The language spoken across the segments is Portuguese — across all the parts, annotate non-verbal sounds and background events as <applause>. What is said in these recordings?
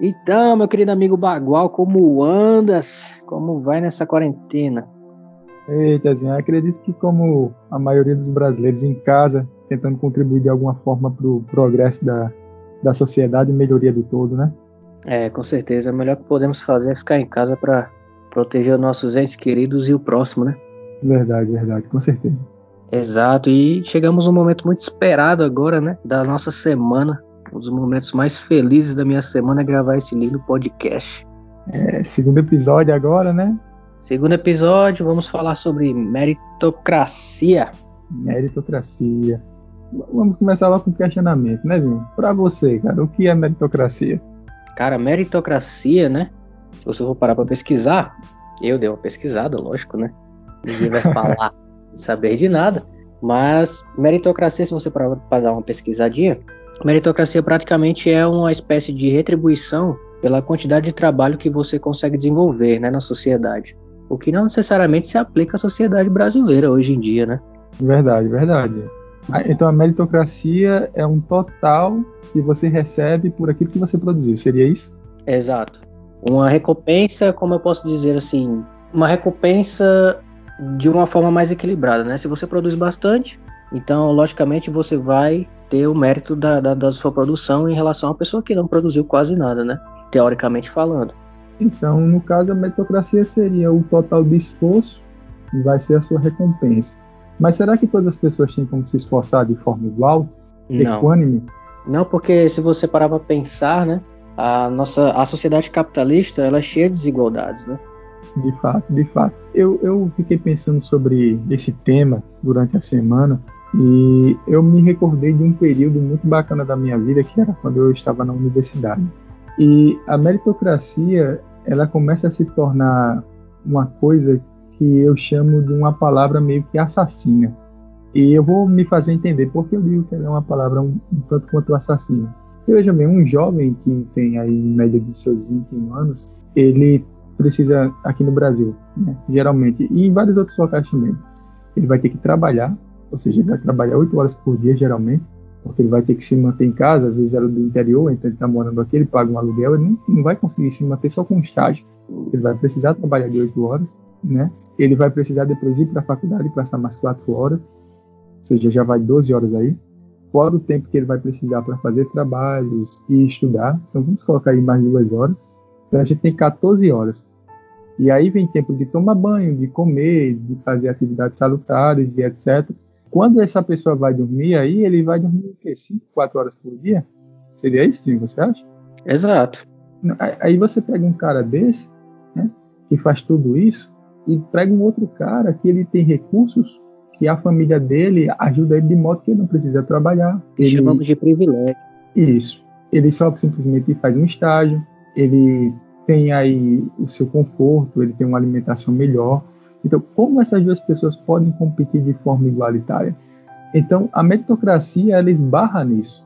Então, meu querido amigo Bagual, como andas? Como vai nessa quarentena? Eita, assim, acredito que como a maioria dos brasileiros em casa, tentando contribuir de alguma forma para o progresso da, da sociedade e melhoria do todo, né? É, com certeza. O melhor que podemos fazer é ficar em casa para proteger os nossos entes queridos e o próximo, né? Verdade, verdade, com certeza. Exato, e chegamos num momento muito esperado agora, né? Da nossa semana, um dos momentos mais felizes da minha semana é gravar esse lindo podcast. É, segundo episódio agora, né? Segundo episódio, vamos falar sobre meritocracia. Meritocracia. Vamos começar lá com o questionamento, né, Vinho? Pra você, cara, o que é meritocracia? Cara, meritocracia, né? Se você for parar pra pesquisar, eu dei uma pesquisada, lógico, né? Ninguém vai <laughs> falar sem saber de nada. Mas meritocracia, se você parar pra dar uma pesquisadinha, Meritocracia praticamente é uma espécie de retribuição pela quantidade de trabalho que você consegue desenvolver né, na sociedade. O que não necessariamente se aplica à sociedade brasileira hoje em dia, né? Verdade, verdade. Então a meritocracia é um total que você recebe por aquilo que você produziu, seria isso? Exato. Uma recompensa, como eu posso dizer assim, uma recompensa de uma forma mais equilibrada, né? Se você produz bastante, então logicamente você vai ter o mérito da, da, da sua produção em relação a uma pessoa que não produziu quase nada, né? Teoricamente falando. Então, no caso, a meritocracia seria o total de esforço e vai ser a sua recompensa. Mas será que todas as pessoas têm como se esforçar de forma igual? Não. Equânime? Não, porque se você parar para pensar, né? A nossa a sociedade capitalista ela é cheia de desigualdades, né? De fato, de fato. Eu, eu fiquei pensando sobre esse tema durante a semana e eu me recordei de um período muito bacana da minha vida, que era quando eu estava na universidade. E a meritocracia, ela começa a se tornar uma coisa que eu chamo de uma palavra meio que assassina. E eu vou me fazer entender porque eu digo que ela é uma palavra um, um tanto quanto assassina. Veja bem, um jovem que tem aí em média de seus 21 anos, ele precisa, aqui no Brasil, né, geralmente, e em vários outros locais também, ele vai ter que trabalhar ou seja, ele vai trabalhar oito horas por dia geralmente, porque ele vai ter que se manter em casa, às vezes era do interior, então ele está morando aqui, ele paga um aluguel, ele não, não vai conseguir se manter só com estágio, ele vai precisar trabalhar de oito horas, né? Ele vai precisar depois ir para a faculdade e passar mais quatro horas, ou seja, já vai 12 horas aí, fora o tempo que ele vai precisar para fazer trabalhos e estudar, então vamos colocar aí mais duas horas, então a gente tem 14 horas. E aí vem tempo de tomar banho, de comer, de fazer atividades salutares e etc. Quando essa pessoa vai dormir aí, ele vai dormir o quê? 5, 4 horas por dia? Seria isso, sim, você acha? Exato. Aí você pega um cara desse, né, que faz tudo isso, e pega um outro cara que ele tem recursos, que a família dele ajuda ele de modo que ele não precisa trabalhar. Ele... Chamamos de privilégio. Isso. Ele só simplesmente faz um estágio, ele tem aí o seu conforto, ele tem uma alimentação melhor, então, como essas duas pessoas podem competir de forma igualitária? Então, a meritocracia ela esbarra nisso,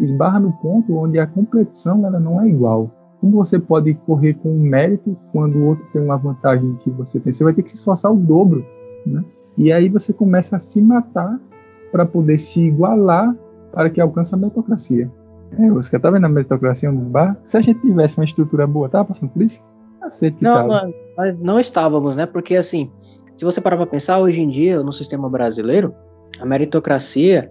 esbarra no ponto onde a competição ela não é igual. Como você pode correr com mérito quando o outro tem uma vantagem que você tem? Você vai ter que se esforçar o dobro, né? E aí você começa a se matar para poder se igualar para que alcance a meritocracia. É, você está vendo a meritocracia onde esbarra? Se a gente tivesse uma estrutura boa, tá passando por isso? Cacete não, nós, nós não estávamos, né? Porque assim, se você parar para pensar, hoje em dia, no sistema brasileiro, a meritocracia,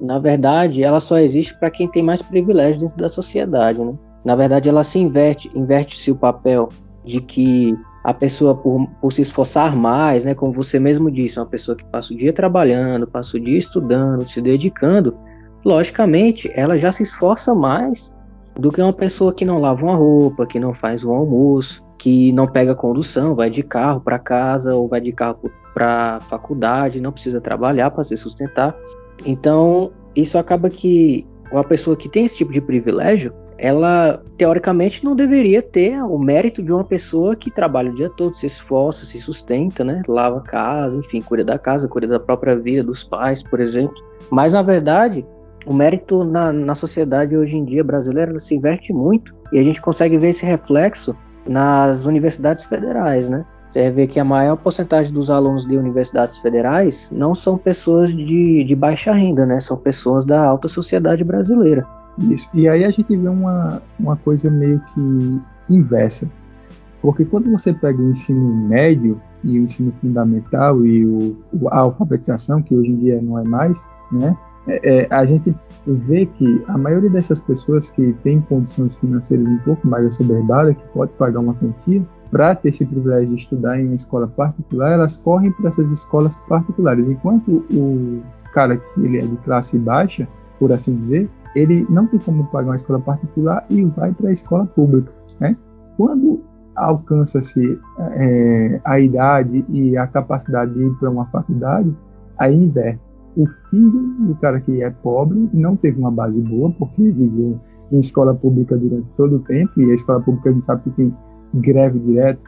na verdade, ela só existe para quem tem mais privilégios dentro da sociedade, né? Na verdade, ela se inverte, inverte-se o papel de que a pessoa, por, por, se esforçar mais, né, como você mesmo disse, uma pessoa que passa o dia trabalhando, passa o dia estudando, se dedicando, logicamente, ela já se esforça mais do que uma pessoa que não lava uma roupa, que não faz um almoço, que não pega condução, vai de carro para casa ou vai de carro para faculdade, não precisa trabalhar para se sustentar. Então, isso acaba que uma pessoa que tem esse tipo de privilégio, ela teoricamente não deveria ter o mérito de uma pessoa que trabalha o dia todo, se esforça, se sustenta, né? Lava a casa, enfim, cuida da casa, cuida da própria vida, dos pais, por exemplo. Mas na verdade, o mérito na, na sociedade hoje em dia brasileira se inverte muito e a gente consegue ver esse reflexo nas universidades federais, né? Você vê que a maior porcentagem dos alunos de universidades federais não são pessoas de, de baixa renda, né? São pessoas da alta sociedade brasileira. Isso. E aí a gente vê uma, uma coisa meio que inversa. Porque quando você pega o ensino médio e o ensino fundamental e o, a alfabetização, que hoje em dia não é mais, né? É, é, a gente vê que a maioria dessas pessoas que tem condições financeiras um pouco mais assoberbadas, que pode pagar uma quantia, para ter esse privilégio de estudar em uma escola particular, elas correm para essas escolas particulares, enquanto o cara que ele é de classe baixa, por assim dizer, ele não tem como pagar uma escola particular e vai para a escola pública. Né? Quando alcança-se é, a idade e a capacidade de ir para uma faculdade, aí inverte. O filho do cara que é pobre não teve uma base boa, porque viveu em escola pública durante todo o tempo, e a escola pública a gente sabe que tem greve direto,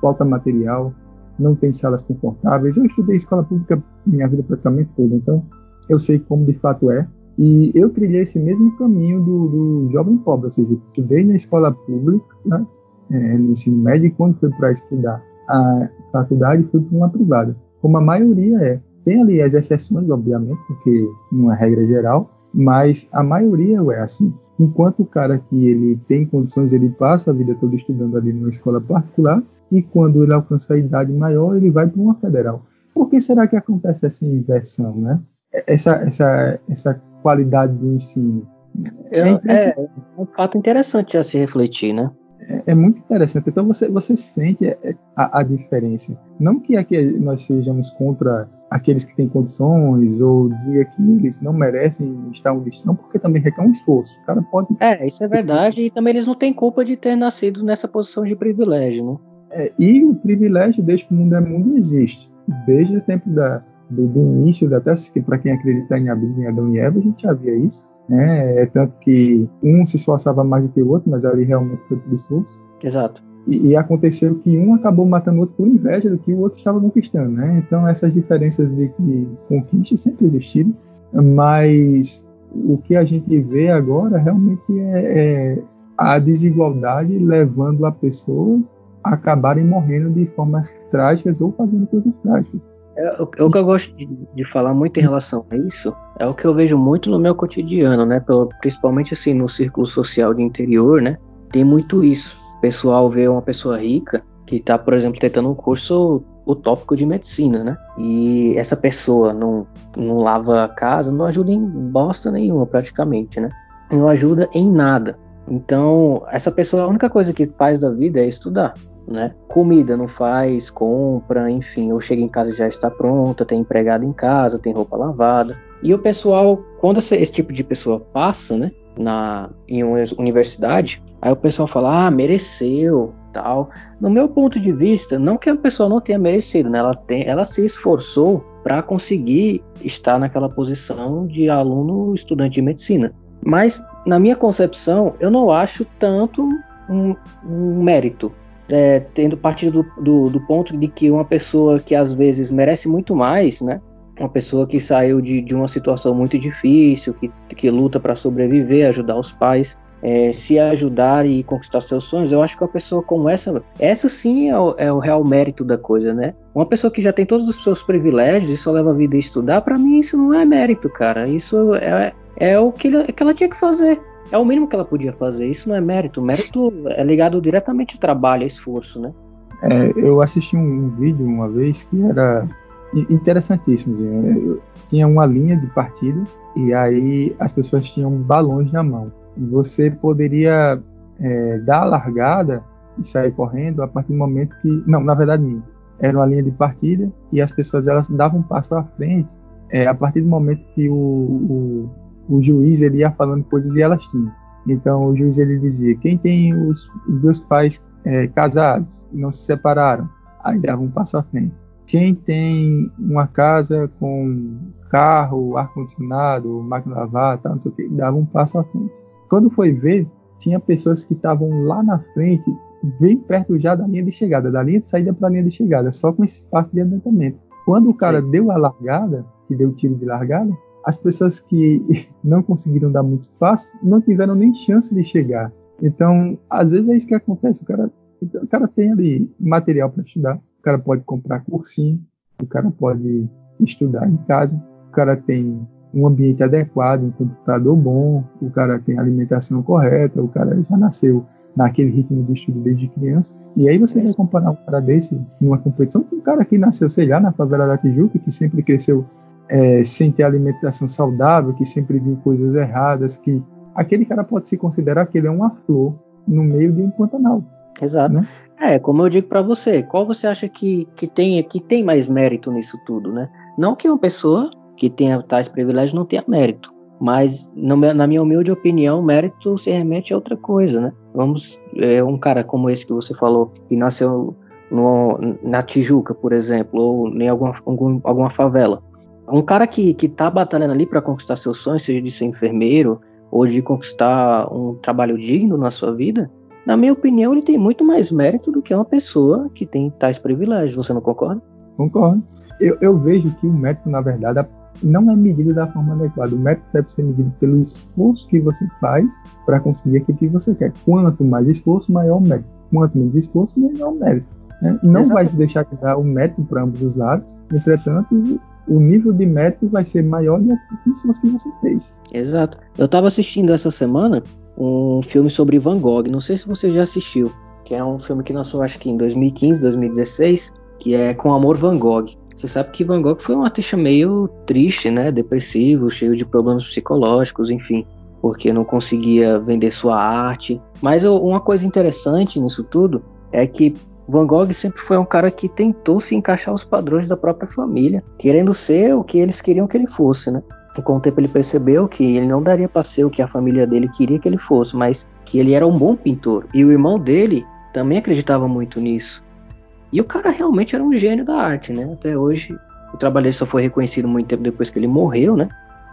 falta material, não tem salas confortáveis. Eu estudei escola pública minha vida praticamente toda, então eu sei como de fato é. E eu trilhei esse mesmo caminho do, do jovem pobre, ou seja, estudei na escola pública, né, é, no ensino médio, e quando fui para estudar a faculdade, fui para uma privada, como a maioria é. Tem ali as exceções, obviamente, porque não é regra geral, mas a maioria é assim. Enquanto o cara que ele tem condições, ele passa a vida toda estudando ali numa escola particular, e quando ele alcança a idade maior, ele vai para uma federal. Por que será que acontece essa inversão, né? Essa, essa, essa qualidade do ensino. É, é, é um fato interessante a se refletir, né? É, é, muito interessante. Então você, você sente a, a, diferença. Não que aqui nós sejamos contra aqueles que têm condições ou diga que eles não merecem estar onde estão, porque também requer um esforço. O cara pode. É, isso é verdade. E também eles não têm culpa de ter nascido nessa posição de privilégio, né? É, e o privilégio, desde que o mundo é mundo, existe. Desde o tempo da, do, do início, até para quem acredita em Adão e Eva, a gente já via isso. Né? É tanto que um se esforçava mais do que o outro, mas ali realmente foi por esforço. Exato. E, e, aconteceu que um acabou matando o outro por inveja do que o outro estava conquistando, né? Então essas diferenças de, de conquista sempre existiram, mas o que a gente vê agora realmente é, é a desigualdade levando a pessoas a acabarem morrendo de formas trágicas ou fazendo coisas trágicas. É, o, o, que eu gosto de, de, falar muito em relação a isso é o que eu vejo muito no meu cotidiano, né? Pelo, principalmente assim no círculo social de interior, né? Tem muito isso pessoal vê uma pessoa rica que está, por exemplo, tentando um curso utópico de medicina, né? E essa pessoa não, não lava a casa, não ajuda em bosta nenhuma, praticamente, né? Não ajuda em nada. Então, essa pessoa, a única coisa que faz da vida é estudar, né? Comida não faz, compra, enfim, ou chega em casa e já está pronta, tem empregado em casa, tem roupa lavada. E o pessoal, quando esse, esse tipo de pessoa passa, né? Na, em uma universidade, Aí o pessoal fala, ah, mereceu, tal. No meu ponto de vista, não que a pessoa não tenha merecido, né? Ela, tem, ela se esforçou para conseguir estar naquela posição de aluno estudante de medicina. Mas, na minha concepção, eu não acho tanto um, um mérito. É, tendo partido do, do, do, ponto de que uma pessoa que às vezes merece muito mais, né? Uma pessoa que saiu de, de uma situação muito difícil, que, que luta para sobreviver, ajudar os pais, é, se ajudar e conquistar seus sonhos, eu acho que uma pessoa como essa, essa sim é o, é o, real mérito da coisa, né? Uma pessoa que já tem todos os seus privilégios e só leva a vida a estudar, para mim isso não é mérito, cara. Isso é, é o que, que ela tinha que fazer. É o mínimo que ela podia fazer. Isso não é mérito. Mérito é ligado diretamente ao trabalho, a esforço, né? É, eu assisti um, vídeo uma vez que era interessantíssimo. Assim, tinha uma linha de partida e aí as pessoas tinham balões na mão você poderia é, dar a largada e sair correndo a partir do momento que. Não, na verdade, era uma linha de partida e as pessoas elas davam um passo à frente é, a partir do momento que o, o, o, juiz ele ia falando coisas e elas tinham. Então o juiz ele dizia: quem tem os, dois pais é, casados não se separaram, aí dava um passo à frente. Quem tem uma casa com carro, ar-condicionado, máquina de lavar, tal, não sei o que, dava um passo à frente. Quando foi ver, tinha pessoas que estavam lá na frente, bem perto já da linha de chegada, da linha de saída para a linha de chegada, só com esse espaço de adiantamento. Quando o cara Sim. deu a largada, que deu o tiro de largada, as pessoas que <laughs> não conseguiram dar muito espaço não tiveram nem chance de chegar. Então, às vezes é isso que acontece. O cara, o cara tem ali material para estudar, o cara pode comprar cursinho, o cara pode estudar em casa, o cara tem um ambiente adequado, um computador bom, o cara tem a alimentação correta, o cara já nasceu naquele ritmo de estudo desde criança. E aí você vai comparar um cara desse numa competição com um cara que nasceu, sei lá, na favela da Tijuca, que sempre cresceu é, sem ter alimentação saudável, que sempre viu coisas erradas, que aquele cara pode se considerar que ele é uma flor no meio de um Pantanal. Exato. Né? É, como eu digo para você, qual você acha que, que, tem, que tem mais mérito nisso tudo, né? Não que uma pessoa que tenha tais privilégios não tenha mérito. Mas, na minha humilde opinião, mérito se remete a outra coisa, né? Vamos, é, um cara como esse que você falou, que nasceu no, na Tijuca, por exemplo, ou em alguma, algum, alguma favela. Um cara que, que tá batalhando ali para conquistar seus sonhos, seja de ser enfermeiro ou de conquistar um trabalho digno na sua vida, na minha opinião, ele tem muito mais mérito do que uma pessoa que tem tais privilégios. Você não concorda? Concordo. Eu, eu vejo que o mérito, na verdade, não é medido da forma adequada. O método deve ser medido pelo esforço que você faz para conseguir aquilo que você quer. Quanto mais esforço, maior o mérito. Quanto menos esforço, menor o mérito. Né? Não vai deixar de dar o mérito para ambos os lados. Entretanto, o nível de mérito vai ser maior do que o esforço que você fez. Exato. Eu estava assistindo essa semana um filme sobre Van Gogh. Não sei se você já assistiu. Que é um filme que lançou acho que em 2015, 2016, que é Com Amor Van Gogh. Você sabe que Van Gogh foi um artista meio triste, né? Depressivo, cheio de problemas psicológicos, enfim, porque não conseguia vender sua arte. Mas uma coisa interessante nisso tudo é que Van Gogh sempre foi um cara que tentou se encaixar aos padrões da própria família, querendo ser o que eles queriam que ele fosse, né? E com o tempo ele percebeu que ele não daria para ser o que a família dele queria que ele fosse, mas que ele era um bom pintor. E o irmão dele também acreditava muito nisso. E o cara realmente era um gênio da arte, né? Até hoje, o trabalho dele só foi reconhecido muito tempo depois que ele morreu, né?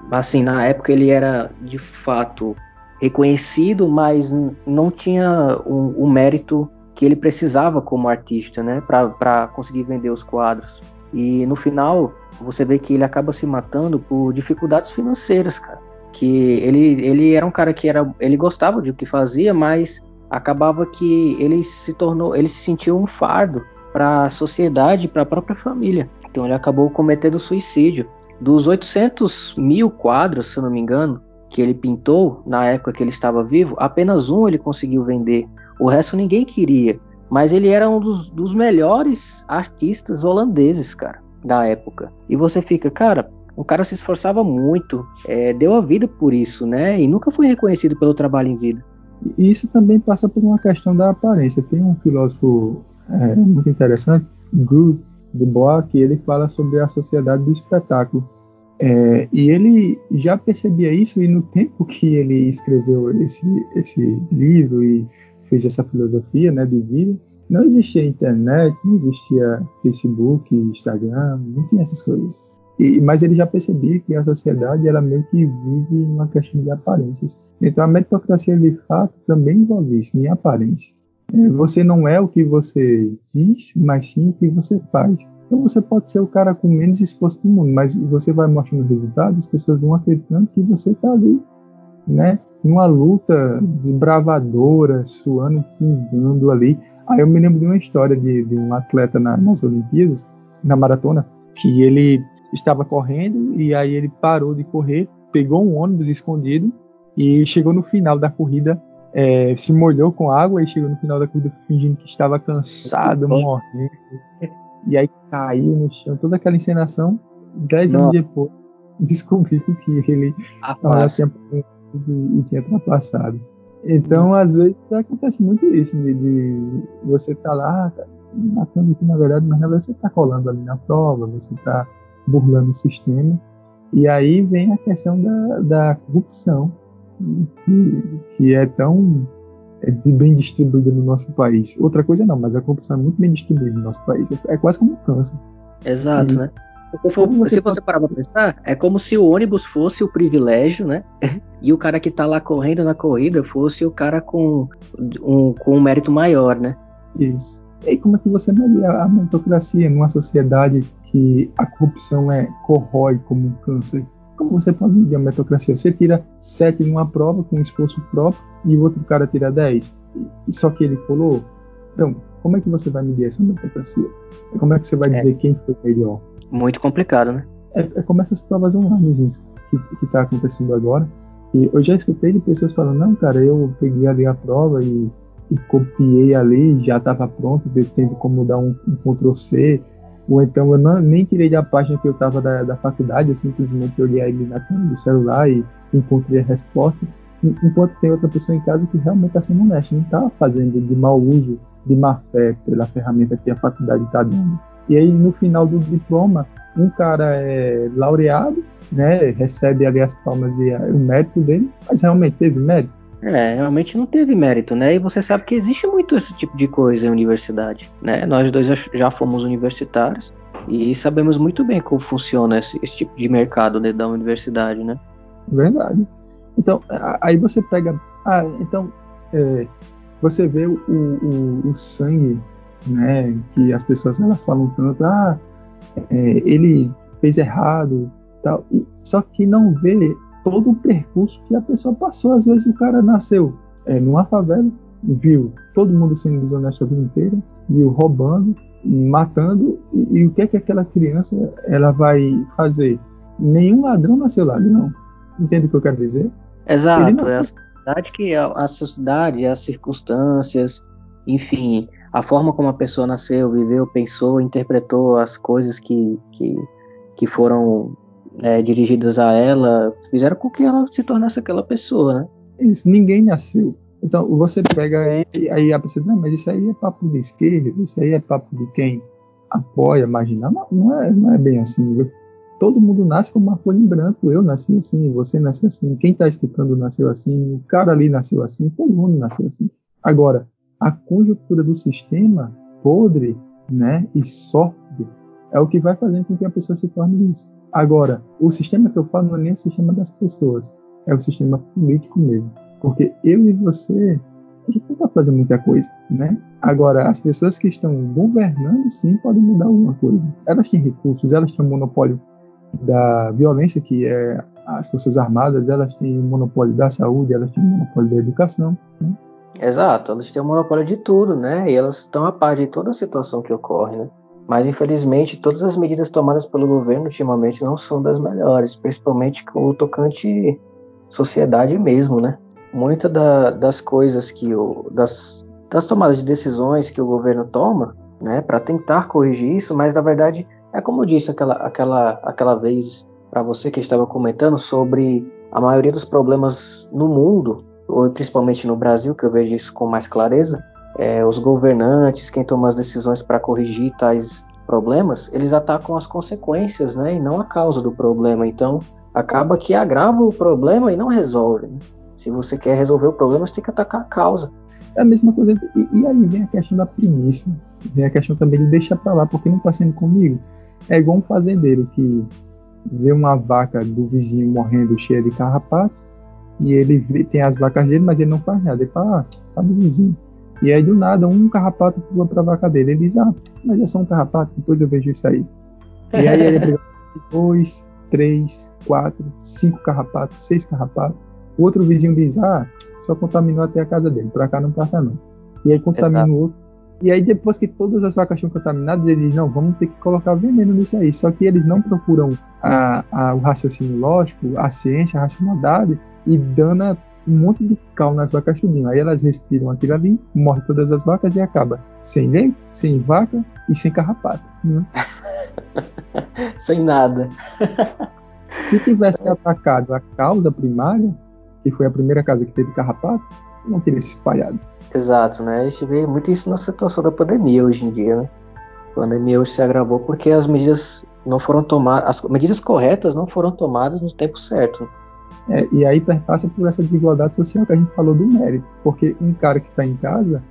Assim, na época ele era de fato reconhecido, mas não tinha o, o mérito que ele precisava como artista, né? Para conseguir vender os quadros. E no final, você vê que ele acaba se matando por dificuldades financeiras, cara. Que ele, ele era um cara que era, ele gostava de o que fazia, mas acabava que ele se tornou, ele se sentiu um fardo para a sociedade, para a própria família. Então ele acabou cometendo suicídio. Dos 800 mil quadros, se não me engano, que ele pintou na época que ele estava vivo, apenas um ele conseguiu vender. O resto ninguém queria. Mas ele era um dos, dos melhores artistas holandeses, cara, da época. E você fica, cara, o cara se esforçava muito, é, deu a vida por isso, né? E nunca foi reconhecido pelo trabalho em vida. E isso também passa por uma questão da aparência. Tem um filósofo é, muito interessante, Groove Bois, que ele fala sobre a sociedade do espetáculo. É, e ele já percebia isso, e no tempo que ele escreveu esse, esse livro e fez essa filosofia né, de vida, não existia internet, não existia Facebook, Instagram, não tinha essas coisas. E, mas ele já percebia que a sociedade ela meio que vive uma questão de aparências. Então a meritocracia de fato também envolve isso, em aparência. Você não é o que você diz, mas sim o que você faz. Então você pode ser o cara com menos esforço do mundo, mas você vai mostrando resultados, as pessoas vão acreditando que você está ali, né? Numa luta desbravadora, suando, pingando ali. Aí eu me lembro de uma história de, de um atleta na, nas Olimpíadas, na maratona, que ele estava correndo e aí ele parou de correr, pegou um ônibus escondido e chegou no final da corrida é, se molhou com água e chegou no final da corrida fingindo que estava cansado, morrendo. E aí caiu no chão, toda aquela encenação. Dez anos depois, <laughs> descobriu que ele tinha e, e tinha ultrapassado. Então, às vezes, acontece muito isso, de, de você estar tá lá, tá matando aqui na verdade, mas na verdade você está colando ali na prova, você está burlando o sistema. E aí vem a questão da, da corrupção, que, que é tão é bem distribuída no nosso país. Outra coisa não, mas a corrupção é muito bem distribuída no nosso país. É, é quase como um câncer. Exato, e, né? Você se você parar pra pensar, é como se o ônibus fosse o privilégio, né? <laughs> e o cara que tá lá correndo na corrida fosse o cara com um, com um mérito maior, né? Isso. E como é que você avalia a meritocracia numa sociedade que a corrupção é corrói como um câncer? Como você pode medir a meritocracia? Você tira 7 numa prova com esforço próprio e o outro cara tira 10. E só que ele colou. Então, como é que você vai medir essa meritocracia? Como é que você vai é. dizer quem foi melhor? Muito complicado, né? É, é como essas provas online, que está acontecendo agora. E eu já escutei de pessoas falando, não, cara, eu peguei ali a prova e, e copiei ali, já estava pronto, teve como dar um, um Ctrl C, ou então eu não, nem tirei da página que eu estava da, da faculdade, eu simplesmente olhei ali na câmera do celular e encontrei a resposta. Enquanto tem outra pessoa em casa que realmente está sendo honesta, não está fazendo de mau uso, de má fé pela ferramenta que a faculdade está dando. E aí no final do diploma, um cara é laureado, né, recebe ali as palmas e o mérito dele, mas realmente teve mérito? É, realmente não teve mérito, né? E você sabe que existe muito esse tipo de coisa em universidade, né? Nós dois já fomos universitários e sabemos muito bem como funciona esse, esse tipo de mercado dentro da universidade, né? Verdade. Então, aí você pega. Ah, então, é, você vê o, o, o, sangue, né? Que as pessoas elas falam tanto, ah, é, ele fez errado, tal. E, só que não vê todo o percurso que a pessoa passou. Às vezes o cara nasceu é, numa favela, viu todo mundo sendo desonesto a vida inteira, viu roubando, matando, e, e, o que é que aquela criança ela vai fazer? Nenhum ladrão nasceu lá, não. Entende o que eu quero dizer? Exato, é a sociedade que a, a sociedade, as circunstâncias, enfim, a forma como a pessoa nasceu, viveu, pensou, interpretou as coisas que, que, que foram é, dirigidas a ela fizeram com que ela se tornasse aquela pessoa, né? Isso, ninguém nasceu. Então você pega e aí a pessoa, não, mas isso aí é papo de esquerda, isso aí é papo de quem apoia, imagina. Não, não, é, não é bem assim. Viu? Todo mundo nasce com uma folha em branco. Eu nasci assim, você nasceu assim, quem está escutando nasceu assim, o cara ali nasceu assim, todo mundo nasceu assim. Agora, a conjuntura do sistema podre, né, e sórdido é o que vai fazendo com que a pessoa se torne isso. Agora, o sistema que eu falo não é nem o sistema das pessoas, é o sistema político mesmo. Porque eu e você, a gente não pode fazer muita coisa, né? Agora, as pessoas que estão governando, sim, podem mudar alguma coisa. Elas têm recursos, elas têm um monopólio da violência, que é as Forças Armadas, elas têm um monopólio da saúde, elas têm um monopólio da educação. Né? Exato, elas têm o monopólio de tudo, né? E elas estão a par de toda a situação que ocorre, né? Mas infelizmente todas as medidas tomadas pelo governo ultimamente não são das melhores, principalmente com o tocante sociedade mesmo, né? Muitas da, das coisas que o das, das tomadas de decisões que o governo toma, né, para tentar corrigir isso, mas na verdade é como eu disse aquela aquela aquela vez para você que estava comentando sobre a maioria dos problemas no mundo, ou principalmente no Brasil, que eu vejo isso com mais clareza, é, os governantes, quem toma as decisões para corrigir tais problemas, eles atacam as consequências, né, e não a causa do problema. Então, acaba que agrava o problema e não resolve. Né? Se você quer resolver o problema, você tem que atacar a causa. É a mesma coisa. E, e aí vem a questão da preguiça. Vem a questão também de deixar para lá, porque não está sendo comigo. É igual um fazendeiro que vê uma vaca do vizinho morrendo cheia de carrapatos e ele vê, tem as vacas dele, mas ele não faz nada. Ele fala, ah, tá do vizinho. E aí, do nada, um carrapato pula pra vaca dele. Ele diz, ah, mas é só um carrapato, depois eu vejo isso aí. E aí ele pega dois, três, quatro, cinco carrapatos, seis carrapatos. O outro vizinho diz, ah, só contaminou até a casa dele, pra cá não passa não. E aí contamina o outro. E aí depois que todas as vacas estão contaminadas, eles dizem, não, vamos ter que colocar veneno nisso aí. Só que eles não procuram a, a, o raciocínio lógico, a ciência, a racionalidade, e dana um monte de cal nas vacas tudinho. Aí elas respiram aquilo ali, morre todas as vacas e acaba sem leite, sem vaca e sem carrapato. Né? <laughs> sem nada. <laughs> Se tivesse atacado a causa primária, que foi a primeira casa que teve carrapato, não teria se espalhado. Exato, né? A gente vê muito isso na situação da pandemia hoje em dia, né? A pandemia hoje se agravou porque as medidas não foram tomadas, as medidas corretas não foram tomadas no tempo certo. É, e aí perpassa por essa desigualdade social que a gente falou do mérito. Porque um cara que está em casa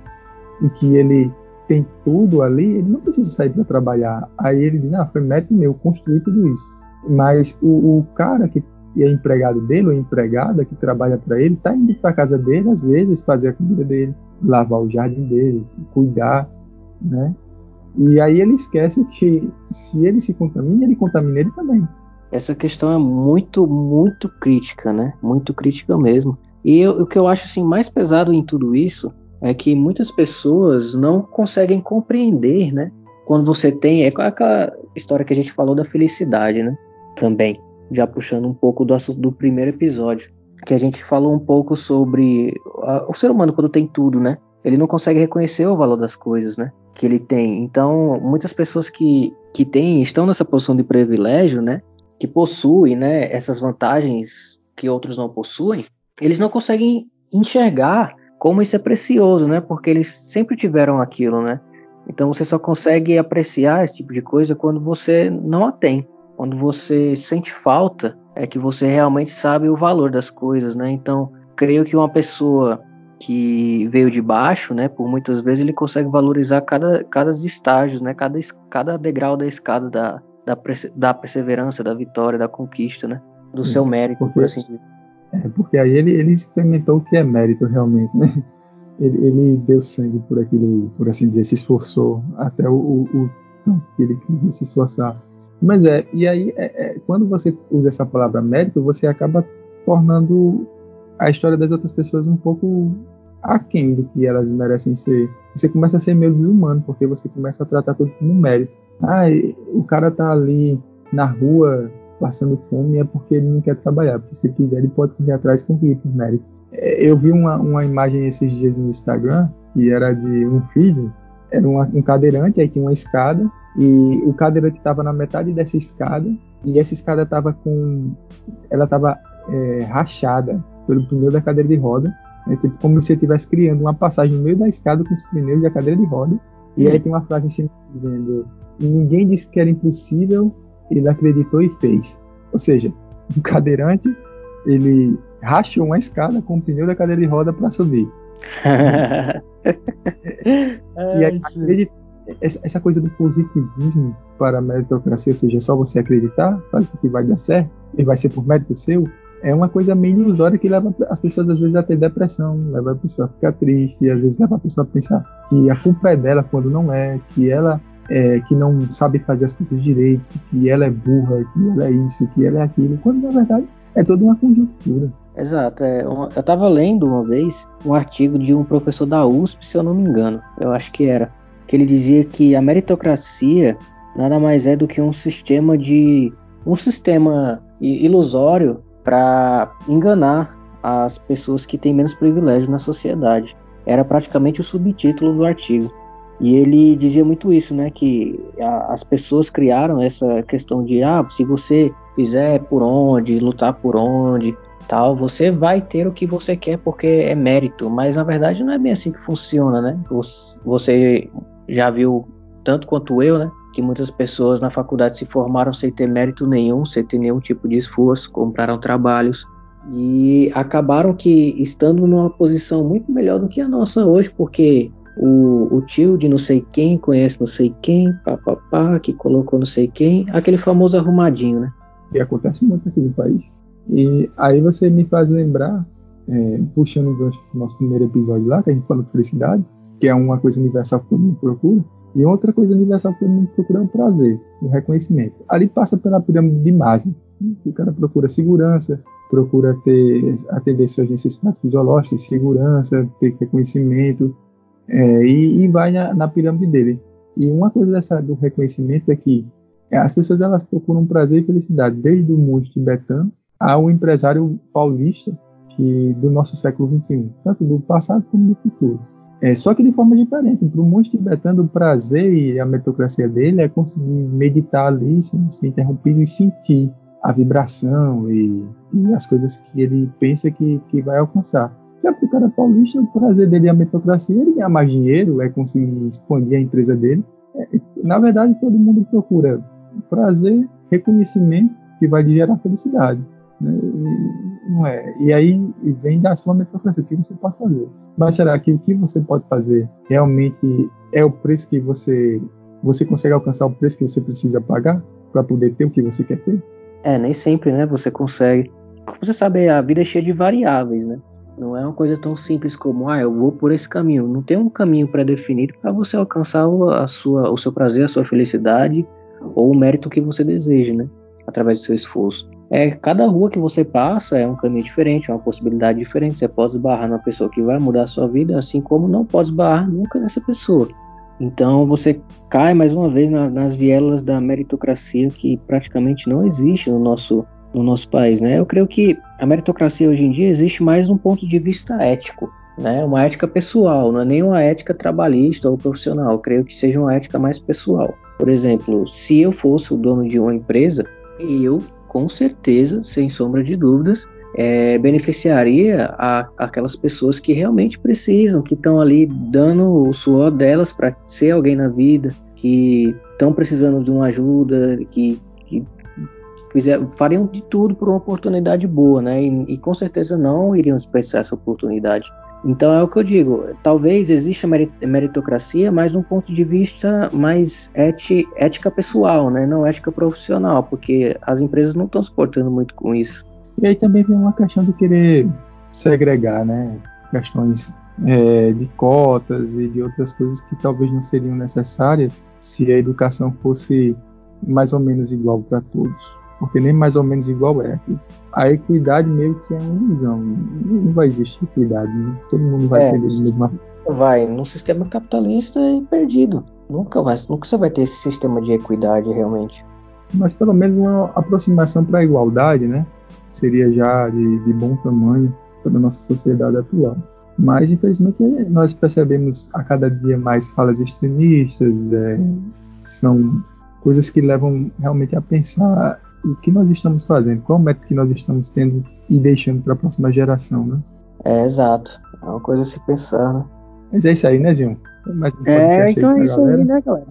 e que ele tem tudo ali, ele não precisa sair para trabalhar. Aí ele diz, ah, foi mérito meu construir tudo isso. Mas o, o cara que é empregado dele ou empregada que trabalha para ele, está indo para casa dele às vezes fazer a comida dele, lavar o jardim dele, cuidar, né? E aí ele esquece que se ele se contamina, ele contamina ele também essa questão é muito, muito crítica, né? Muito crítica mesmo. E eu, o que eu acho assim mais pesado em tudo isso é que muitas pessoas não conseguem compreender, né? Quando você tem é aquela história que a gente falou da felicidade, né? Também já puxando um pouco do assunto do primeiro episódio, que a gente falou um pouco sobre a, o ser humano quando tem tudo, né? Ele não consegue reconhecer o valor das coisas, né? Que ele tem. Então, muitas pessoas que, que têm, estão nessa posição de privilégio, né? Que possuem, né? Essas vantagens que outros não possuem, eles não conseguem enxergar como isso é precioso, né? Porque eles sempre tiveram aquilo, né? Então você só consegue apreciar esse tipo de coisa quando você não a tem. Quando você sente falta, é que você realmente sabe o valor das coisas, né? Então, creio que uma pessoa que veio de baixo, né, por muitas vezes ele consegue valorizar cada, cada estágios, né, cada, cada degrau da escada da, da, da perseverança, da vitória, da conquista, né, do seu mérito, porque, por assim dizer. É, porque aí ele, ele experimentou o que é mérito realmente, né? Ele, ele, deu sangue por aquilo, por assim dizer, se esforçou até o, o, o que ele queria se esforçar. Mas é, e aí, é, é, quando você usa essa palavra mérito, você acaba tornando a história das outras pessoas um pouco aquém do que elas merecem ser. Você começa a ser meio desumano, porque você começa a tratar tudo como mérito. Ah, o cara tá ali na rua passando fome é porque ele não quer trabalhar, porque se quiser ele pode correr atrás e conseguir por mérito. Eu vi uma, uma imagem esses dias no Instagram, que era de um filho, era uma, um cadeirante, aí tinha uma escada, e o cadeirante estava na metade dessa escada, e essa escada estava com. Ela estava é, rachada pelo pneu da cadeira de roda. É tipo como se você estivesse criando uma passagem no meio da escada com os pneus da cadeira de roda. E aí tem uma frase em cima dizendo: Ninguém disse que era impossível, ele acreditou e fez. Ou seja, o <laughs> cadeirante ele rachou uma escada com o pneu da cadeira de roda para subir. <laughs> e aí, acredita, essa coisa do positivismo para a meritocracia, ou seja, é só você acreditar, faz que vai dar certo e vai ser por mérito seu, é uma coisa meio ilusória que leva as pessoas às vezes a ter depressão, leva a pessoa a ficar triste, às vezes leva a pessoa a pensar que a culpa é dela quando não é, que ela é, que não sabe fazer as coisas direito, que ela é burra, que ela é isso, que ela é aquilo, quando na verdade é toda uma conjuntura. Exato. É, eu estava lendo uma vez um artigo de um professor da USP, se eu não me engano, eu acho que era, que ele dizia que a meritocracia nada mais é do que um sistema de um sistema ilusório para enganar as pessoas que têm menos privilégios na sociedade. Era praticamente o subtítulo do artigo. E ele dizia muito isso, né? Que a, as pessoas criaram essa questão de ah, se você fizer por onde, lutar por onde, tal, você vai ter o que você quer porque é mérito. Mas na verdade não é bem assim que funciona, né? Você já viu tanto quanto eu, né? Que muitas pessoas na faculdade se formaram sem ter mérito nenhum, sem ter nenhum tipo de esforço, compraram trabalhos e acabaram que estando numa posição muito melhor do que a nossa hoje, porque o, o tio de não sei quem conhece não sei quem, papapá, que colocou não sei quem, aquele famoso arrumadinho, né? Que acontece muito aqui no país. E aí você me faz lembrar, é, puxando o do nosso primeiro episódio lá, que a gente falou de felicidade, que é uma coisa universal que todo mundo procura, e outra coisa universal que todo mundo procura é o prazer, o reconhecimento. Ali passa pela pirâmide de Maslow. O cara procura segurança, procura ter, atender suas necessidades fisiológicas, segurança, ter reconhecimento, é, e, e, vai na, na, pirâmide dele. E uma coisa dessa, do reconhecimento é que as pessoas elas procuram prazer e felicidade, desde o mundo tibetano ao empresário paulista que, do nosso século XXI, tanto do passado como do futuro. É, só que de forma diferente. Para o monge tibetano, o prazer e a meritocracia dele é conseguir meditar ali sem ser interrompido e sentir a vibração e, e, as coisas que ele pensa que, que vai alcançar. Já para o cara paulista, o prazer dele é a meritocracia, ele ganhar mais dinheiro, é conseguir expandir a empresa dele. É, na verdade, todo mundo procura prazer, reconhecimento que vai gerar felicidade. Né? E, não é. E aí vem da sua meritocracia, o que você pode fazer. Mas será que o que você pode fazer realmente é o preço que você você consegue alcançar o preço que você precisa pagar para poder ter o que você quer ter? É, nem sempre, né? Você consegue. Como você sabe, a vida é cheia de variáveis, né? Não é uma coisa tão simples como, ah, eu vou por esse caminho. Não tem um caminho pré-definido para você alcançar a sua, o seu prazer, a sua felicidade ou o mérito que você deseja, né? Através do seu esforço é, cada rua que você passa é um caminho diferente, é uma possibilidade diferente. Você pode esbarrar numa pessoa que vai mudar a sua vida, assim como não pode esbarrar nunca nessa pessoa. Então você cai mais uma vez na, nas vielas da meritocracia que praticamente não existe no nosso, no nosso país, né? Eu creio que a meritocracia hoje em dia existe mais um ponto de vista ético, né? Uma ética pessoal, não é nem uma ética trabalhista ou profissional. Eu creio que seja uma ética mais pessoal. Por exemplo, se eu fosse o dono de uma empresa, eu, com certeza, sem sombra de dúvidas, é, beneficiaria a, aquelas pessoas que realmente precisam, que estão ali dando o suor delas para ser alguém na vida, que estão precisando de uma ajuda, que, que fizer, fariam de tudo por uma oportunidade boa, né? E, e, com certeza não iriam desperdiçar essa oportunidade. Então é o que eu digo, talvez exista meritocracia, mas num ponto de vista mais ética pessoal, né? Não ética profissional, porque as empresas não estão se portando muito com isso. E aí também vem uma questão de querer segregar, né? Questões é, de cotas e de outras coisas que talvez não seriam necessárias se a educação fosse mais ou menos igual para todos porque nem mais ou menos igual é. A equidade meio que é uma ilusão. Não vai existir equidade. Né? Todo mundo vai é, ter a mesma. Vai, num sistema capitalista é perdido. Nunca, vai, nunca você vai ter esse sistema de equidade realmente. Mas pelo menos uma aproximação para a igualdade, né? Seria já de, de bom tamanho para a nossa sociedade atual. Mas, infelizmente, nós percebemos a cada dia mais falas extremistas, é, são coisas que levam realmente a pensar o que nós estamos fazendo, qual o método que nós estamos tendo e deixando para a próxima geração, né? É, exato. É uma coisa a se pensar, né? Mas é isso aí, né, Zinho? Mais um é, então é isso galera. aí, né, galera?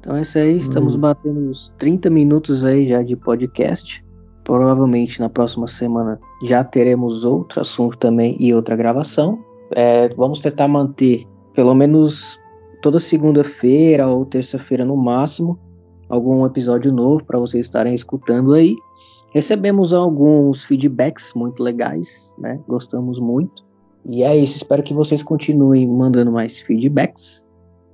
Então é isso aí, estamos batendo uns 30 minutos aí já de podcast. Provavelmente na próxima semana já teremos outro assunto também e outra gravação. É, vamos tentar manter pelo menos toda segunda-feira ou terça-feira no máximo algum episódio novo para vocês estarem escutando aí. Recebemos alguns feedbacks muito legais, né? Gostamos muito. E é isso, espero que vocês continuem mandando mais feedbacks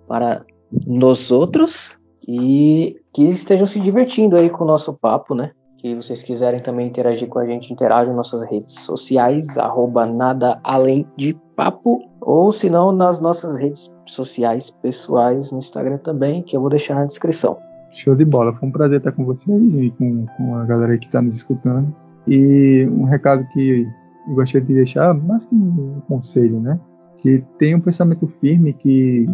para nós outros e que estejam se divertindo aí com o nosso papo, né? Que vocês quiserem também interagir com a gente, interajam nas nossas redes sociais, arroba nada além de papo, ou se não nas nossas redes sociais pessoais no Instagram também, que eu vou deixar na descrição. Show de bola. Foi um prazer estar com vocês e com, com a galera que está nos escutando. E um recado que eu gostaria de deixar, mais que um conselho, né? Que tenha um pensamento firme que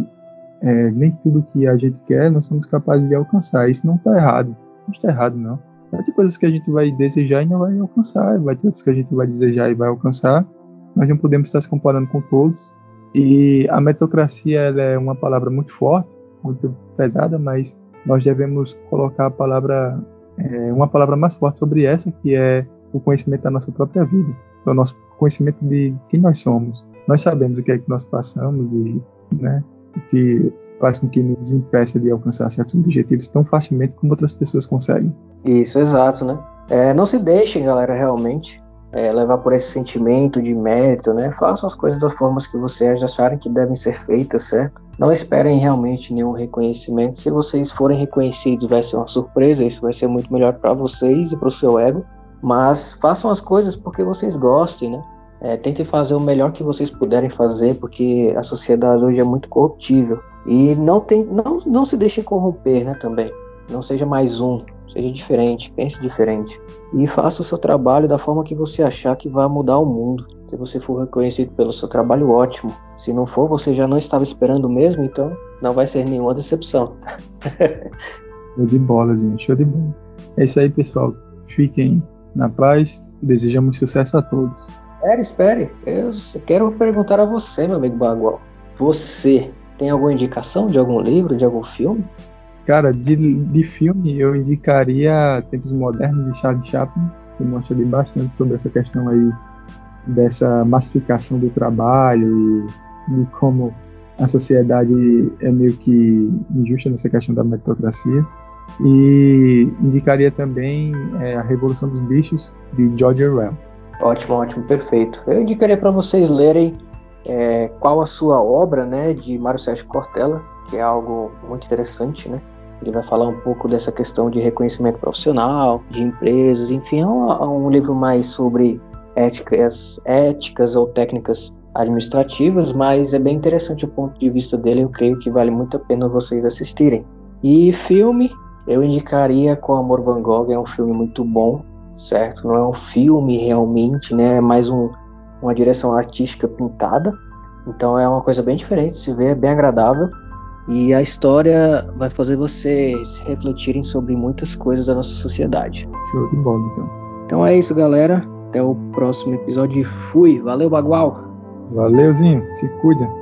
é, nem tudo que a gente quer nós somos capazes de alcançar. Isso não está errado. Não está errado, não. Vai ter coisas que a gente vai desejar e não vai alcançar. Vai ter outras que a gente vai desejar e vai alcançar. Nós não podemos estar se comparando com todos. E a meritocracia é uma palavra muito forte, muito pesada, mas nós devemos colocar a palavra, é, uma palavra mais forte sobre essa, que é o conhecimento da nossa própria vida, o nosso conhecimento de quem nós somos. Nós sabemos o que é que nós passamos e né, o que faz com que nos impeça de alcançar certos objetivos tão facilmente como outras pessoas conseguem. Isso, exato, né? É, não se deixem, galera, realmente é, levar por esse sentimento de mérito, né? Façam as coisas das formas que vocês acharem que devem ser feitas, certo? Não esperem realmente nenhum reconhecimento. Se vocês forem reconhecidos, vai ser uma surpresa. Isso vai ser muito melhor para vocês e para o seu ego. Mas façam as coisas porque vocês gostem, né? É, tentem fazer o melhor que vocês puderem fazer, porque a sociedade hoje é muito corruptível. E não, tem, não, não se deixem corromper, né? Também. Não seja mais um seja diferente, pense diferente. E faça o seu trabalho da forma que você achar que vai mudar o mundo. Se você for reconhecido pelo seu trabalho, ótimo. Se não for, você já não estava esperando mesmo, então não vai ser nenhuma decepção. <laughs> show de bola, gente. Show de bola. É isso aí, pessoal. Fiquem na paz. Desejamos sucesso a todos. Espere, espere. Eu quero perguntar a você, meu amigo Bagual. Você tem alguma indicação de algum livro, de algum filme? Cara, de, de filme eu indicaria Tempos Modernos de Charles Chaplin, que mostra bastante sobre essa questão aí dessa massificação do trabalho e de como a sociedade é meio que injusta nessa questão da meritocracia. E indicaria também é, A Revolução dos Bichos, de George Orwell. Ótimo, ótimo, perfeito. Eu indicaria para vocês lerem é, qual a sua obra, né, de Mário Sérgio Cortella, que é algo muito interessante, né? Ele vai falar um pouco dessa questão de reconhecimento profissional, de empresas, enfim, é um, é um livro mais sobre éticas, éticas ou técnicas administrativas, mas é bem interessante o ponto de vista dele, eu creio que vale muito a pena vocês assistirem. E filme, eu indicaria Com Amor Van Gogh, é um filme muito bom, certo? Não é um filme realmente, né? É mais um, uma direção artística pintada. Então é uma coisa bem diferente se ver, é bem agradável. E a história vai fazer vocês refletirem sobre muitas coisas da nossa sociedade. Show de bola, então. Então é isso, galera. Até o próximo episódio. Fui. Valeu, Bagual. Valeuzinho. Se cuida.